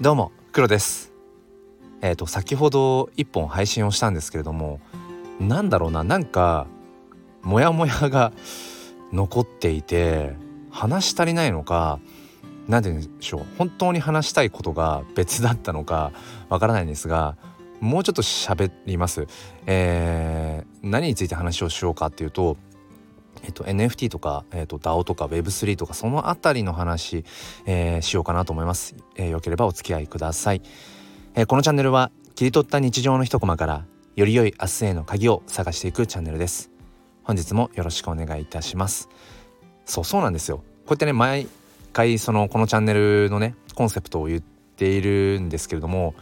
どうも黒です。えっ、ー、と先ほど一本配信をしたんですけれどもなんだろうななんかモヤモヤが残っていて話し足りないのか何て言うんでしょう本当に話したいことが別だったのかわからないんですがもうちょっと喋ります、えー、何について話をしようかっていうとえっと、NFT とか、えっと、DAO とか Web3 とかそのあたりの話、えー、しようかなと思います、えー、よければお付き合いください、えー、このチャンネルは切り取った日常の一コマからより良い明日への鍵を探していくチャンネルです。本日もよろしくお願いいたします。そうそうなんですよ。こうやってね毎回そのこのチャンネルのねコンセプトを言っているんですけれどもやっ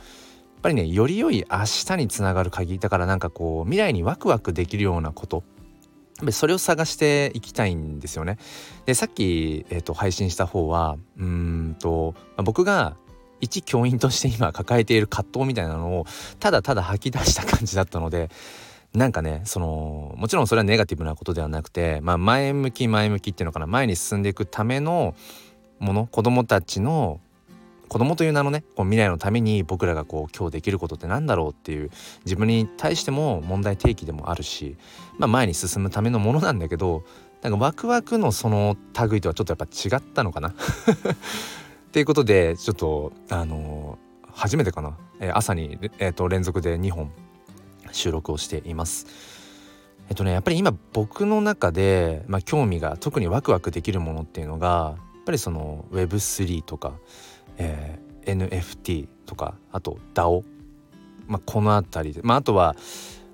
ぱりねより良い明日につながる鍵。だからなんかこう未来にワクワクできるようなことそれを探していきたいんですよね。でさっき、えーと、配信した方はうんと、まあ、僕が一教員として今抱えている葛藤みたいなのをただただ吐き出した感じだったのでなんかねそのもちろんそれはネガティブなことではなくて、まあ、前向き前向きっていうのかな前に進んでいくためのもの子供たちの子供という名のねこう未来のために僕らがこう今日できることって何だろうっていう自分に対しても問題提起でもあるし、まあ、前に進むためのものなんだけどなんかワクワクのその類とはちょっとやっぱ違ったのかな っていうことでちょっとあのー、初めてかな、えー、朝に、えーと、連続で2本収録をしています。えっとねやっぱり今僕の中で、まあ、興味が特にワクワクできるものっていうのがやっぱりその Web3 とかえー、NFT とかあと DAO、まあ、この辺りで、まあ、あとは、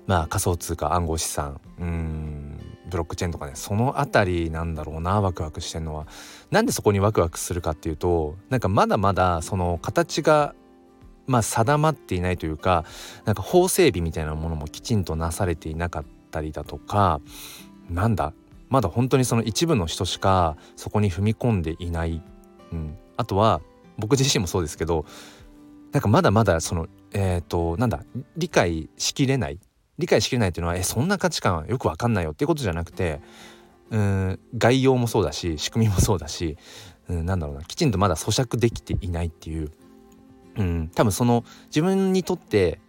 まあ、仮想通貨暗号資産うんブロックチェーンとかねその辺りなんだろうなワクワクしてるのは。なんでそこにワクワクするかっていうとなんかまだまだその形がまあ定まっていないというかなんか法整備みたいなものもきちんとなされていなかったりだとかなんだまだ本当にその一部の人しかそこに踏み込んでいない、うん、あとは僕自身もそうですけどなんかまだまだそのえっ、ー、となんだ理解しきれない理解しきれないっていうのはえそんな価値観よくわかんないよっていうことじゃなくてうん概要もそうだし仕組みもそうだしうんなんだろうなきちんとまだ咀嚼できていないっていううん多分その自分にとって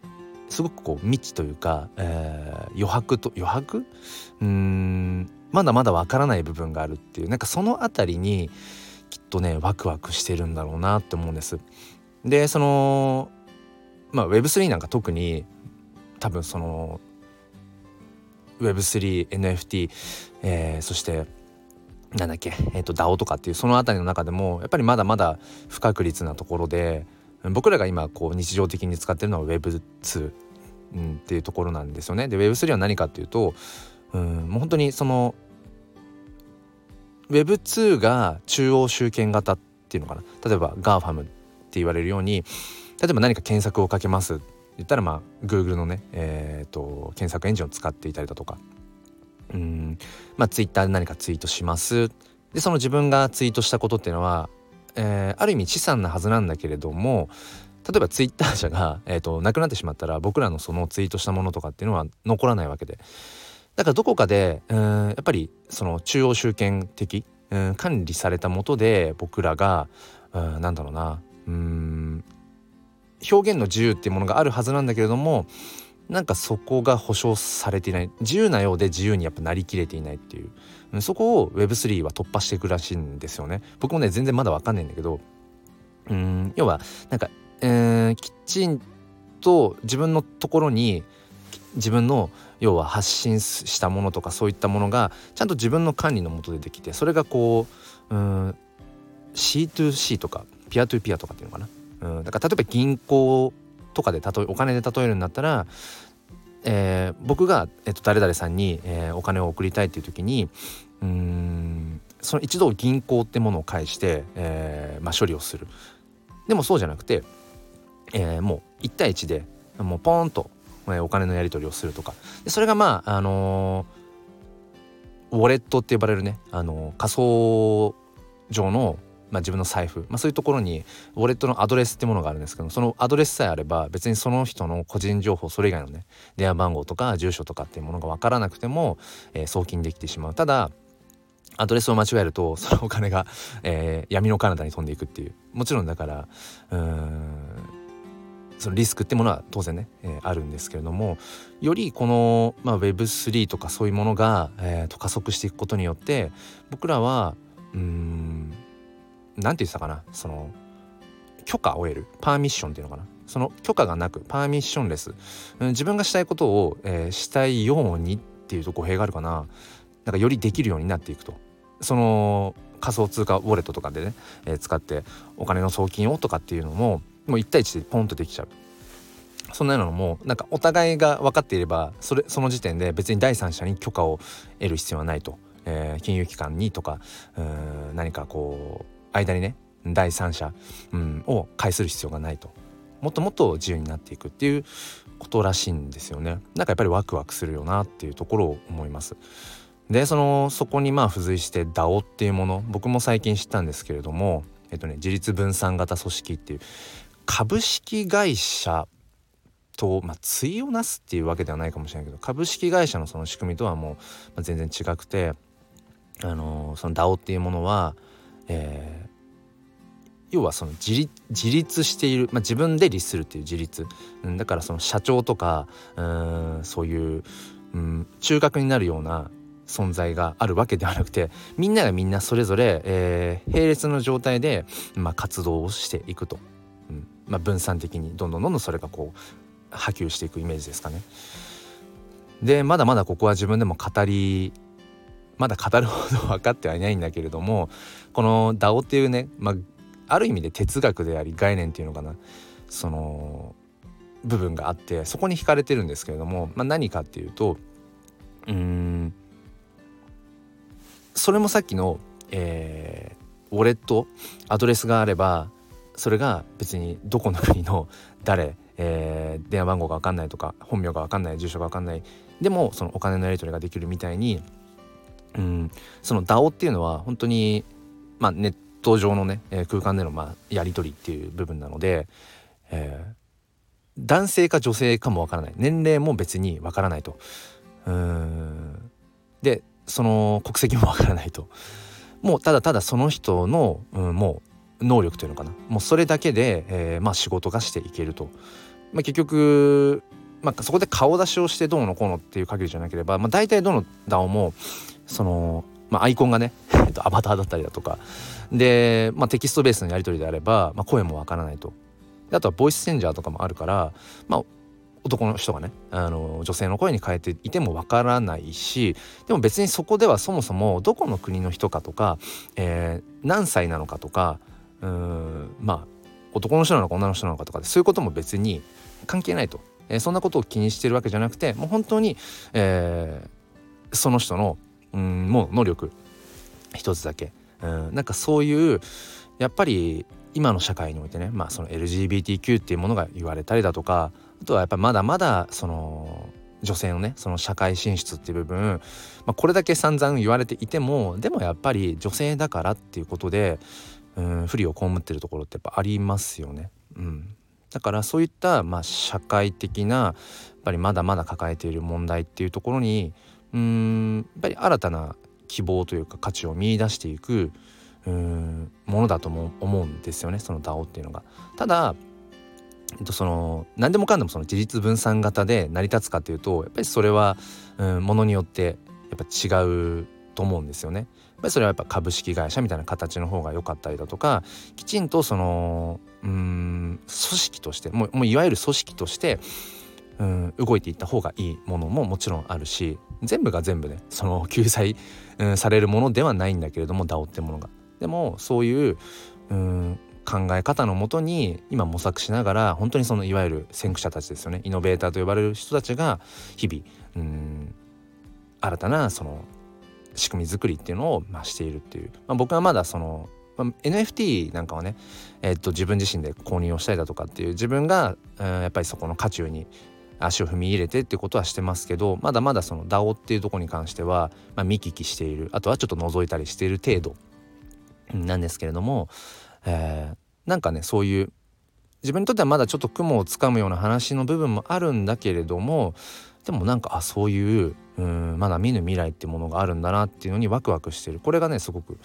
すごくこう未知というか、えー、余白と余白？うんまだまだわからない部分があるっていうなんかその辺りにとねワクワクしてるんだろうなって思うんです。でそのまあ Web3 なんか特に多分その Web3NFT、えー、そしてなんだっけ、えーと、DAO とかっていうその辺りの中でもやっぱりまだまだ不確実なところで僕らが今こう日常的に使ってるのは Web2、うん、っていうところなんですよね。で Web3 は何かっていうと、うん、もう本当にその Web2 が中央集権型っていうのかな。例えば GAFAM って言われるように例えば何か検索をかけます言ったらまあ Google のね、えーと、検索エンジンを使っていたりだとか。うん。まあ Twitter で何かツイートします。でその自分がツイートしたことっていうのは、えー、ある意味資産なはずなんだけれども例えばツイッター社が、えーと、となくなってしまったら僕らのそのツイートしたものとかっていうのは残らないわけで。だからどこかでやっぱりその中央集権的管理されたもとで僕らがうんなんだろうなうん表現の自由っていうものがあるはずなんだけれどもなんかそこが保障されていない。自由なようで自由にやっぱなりきれていないっていう。そこを Web3 は突破していくらしいんですよね。僕もね全然まだ分かんないんだけどうん要はなんか、えー、きちんと自分のところに自分の要は発信したものとかそういったものがちゃんと自分の管理のもとでできてそれがこううん C2C とかピアトゥピアとかっていうのかな、うん、だから例えば銀行とかで例えお金で例えるんだったら、えー、僕が、えっと、誰々さんに、えー、お金を送りたいっていう時にうんその一度銀行ってものを介して、えーまあ、処理をする。でもそうじゃなくて、えー、もう1対1でもうポーンとえお金のやり取りをするとか。でそれがまああのー、ウォレットって呼ばれるね、あのー、仮想上の、まあ、自分の財布、まあ、そういうところにウォレットのアドレスってものがあるんですけどそのアドレスさえあれば別にその人の個人情報それ以外のね電話番号とか住所とかっていうものが分からなくても、えー、送金できてしまう。ただアドレスを間違えるとそのお金が、えー、闇の彼方に飛んでいくっていう。もちろんだからうんそのリスクってものは当然ね、えー、あるんですけれどもよりこの、まあ、Web3 とかそういうものが、えー、と加速していくことによって僕らはうん何て言ってたかなその許可を得るパーミッションっていうのかな。その許可がなくパーミッションレス、うん、自分がしたいことを、えー、したいようにっていうと語弊があるかな。なんかよりできるようになっていくと。その仮想通貨ウォレットとかでね、えー、使ってお金の送金をとかっていうのももう1対1でポンとできちゃう。そんなのもなんかお互いが分かっていればそれその時点で別に第三者に許可を得る必要はないと、えー、金融機関にとかうん何かこう間にね第三者、うん、を介する必要がないと。もっともっと自由になっていくっていうことらしいんですよね。なんかやっぱりワクワクするよなっていうところを思います。でそのそこにまあ付随して DAO っていうもの僕も最近知ったんですけれどもえっとね自立分散型組織っていう株式会社と、まあ、対をなすっていうわけではないかもしれないけど株式会社のその仕組みとはもう、まあ、全然違くて、あのー、その DAO っていうものは、え要はその自立している、まあ、自分で律するっていう自立、うん、だからその社長とかうんそういう、うん、中核になるような存在があるわけではなくてみんながみんなそれぞれ、えー、並列の状態で、まあ、活動をしていくと、まあ、分散的にどんどんどんどんそれがこう波及していくイメージですかね。でまだまだここは自分でも語りまだ語るほど分かってはいないんだけれどもこの DAO っていうね、まあ、ある意味で哲学であり概念っていうのかなその部分があってそこに惹かれてるんですけれども、まあ、何かっていうとうんそれもさっきの、えー、ウォレットアドレスがあればそれが別にどこの国の 誰、えー、電話番号が分かんないとか本名が分かんない住所が分かんないでもそのお金のやり取りができるみたいにうんその DAO っていうのは本当にまあネット上のね、えー、空間でのまあやり取りっていう部分なので、えー、男性か女性かもわからない。年齢も別にわからないと。うん。でその国籍もわからないと。もうただただその人の、うん、もう能力というのかな。もうそれだけで、えー、まあ仕事がしていけると、まあ、結局、まあ、そこで顔出しをしてどうのこうのっていう限りじゃなければ、まあ、大体どの DAO もその、まあ、アイコンがね アバターだったりだとか。で、まあ、テキストベースのやり取りであれば、まあ、声もわからないと。あとはボイスチェンジャーとかもあるから、まあ、男の人がねあの女性の声に変えていてもわからないしでも別にそこではそもそもどこの国の人かとか、えー、何歳なのかとかうーんまあ男の人なのか女の人なのかとかそういうことも別に関係ないと、えー、そんなことを気にしてるわけじゃなくてもう本当に、えー、その人のうんもう能力一つだけ。うん、なんかそういうやっぱり今の社会においてね、まあ、その LGBTQ っていうものが言われたりだとかあとはやっぱまだまだその女性のねその社会進出っていう部分、まあ、これだけ散々言われていてもでもやっぱり女性だからっていうことで、うん、不利を被ってるところってやっぱありますよね。うん、だからそういった、まあ、社会的なやっぱりまだまだ抱えている問題っていうところにうんやっぱり新たな希望というか価値を見いだしていくうんものだとも思うんですよねその DAO っていうのが。ただえっとその何でもかんでもその自立分散型で成り立つかというとやっぱりそれは、うん、ものによってやっぱ違うと思うんですよね。ぱりそれはやっぱ株式会社みたいな形の方が良かったりだとかきちんとそのうん組織としてもうもういわゆる組織としてうん動いていった方がいいものももちろんあるし全部が全部ねその 救済、うん、されるものではないんだけれども DAO ってものが。でもそういう、うん、考え方のもとに今模索しながら本当にそのいわゆる先駆者たちですよねイノベーターと呼ばれる人たちが日々うん新たなその仕組み作りっていうのを、まあ、しているっていう、まあ、僕はまだその、まあ、NFT なんかはね、えー、っと自分自身で購入をしたりだとかっていう自分が、うん、やっぱりそこの渦中に足を踏み入れてっていうことはしてますけどまだまだその DAO っていうとこに関しては、まあ、見聞きしているあとはちょっと覗いたりしている程度なんですけれども、えー、なんかねそういう自分にとってはまだちょっと雲をつかむような話の部分もあるんだけれどもでもなんかあそういううんまだ見ぬ未来ってものがあるんだなっていうのにワクワクしてる。これがねすごく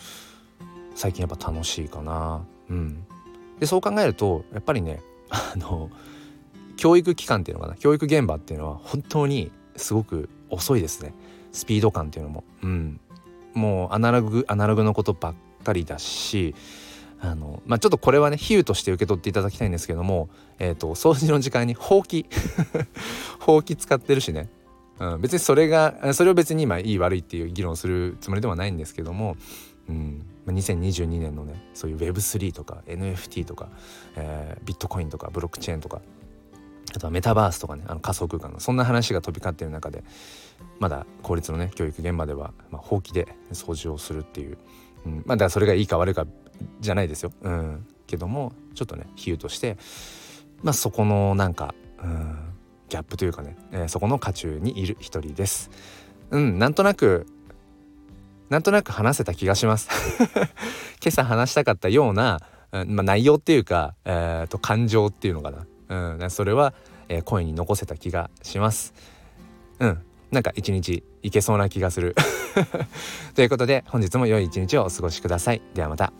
最近やっぱ楽しいかな。うん、でそう考えるとやっぱりねあの教育機関っていうのかな。教育現場っていうのは本当にすごく遅いですね。スピード感っていうのも。うん、もうアナログアナログのことばっかりだしあのまあ、ちょっとこれはね比喩として受け取っていただきたいんですけども、えーと、掃除の時間にほうき ほうき使ってるしね、うん、別にそれがそれを別に今いい悪いっていう議論するつもりではないんですけども、うん、2022年のねそういう Web3 とか NFT とか、えー、ビットコインとかブロックチェーンとかあとはメタバースとかねあの仮想空間のそんな話が飛び交っている中でまだ公立のね教育現場では、まあ、ほうきで掃除をするっていう、うん、まあだからそれがいいか悪いかじゃないですよ。うん、けどもちょっとね比喩としてまあそこのなんか、うん、ギャップというかね、えー、そこの渦中にいる一人です。うんなんとなくなんとなく話せた気がします 今朝話したかったような、うんまあ、内容っていうか、えーと、感情っていうのかな、うん、それは、えー、声に残せた気がします。うんなんか一日いけそうな気がする ということで本日も良い一日をお過ごしください。ではまた。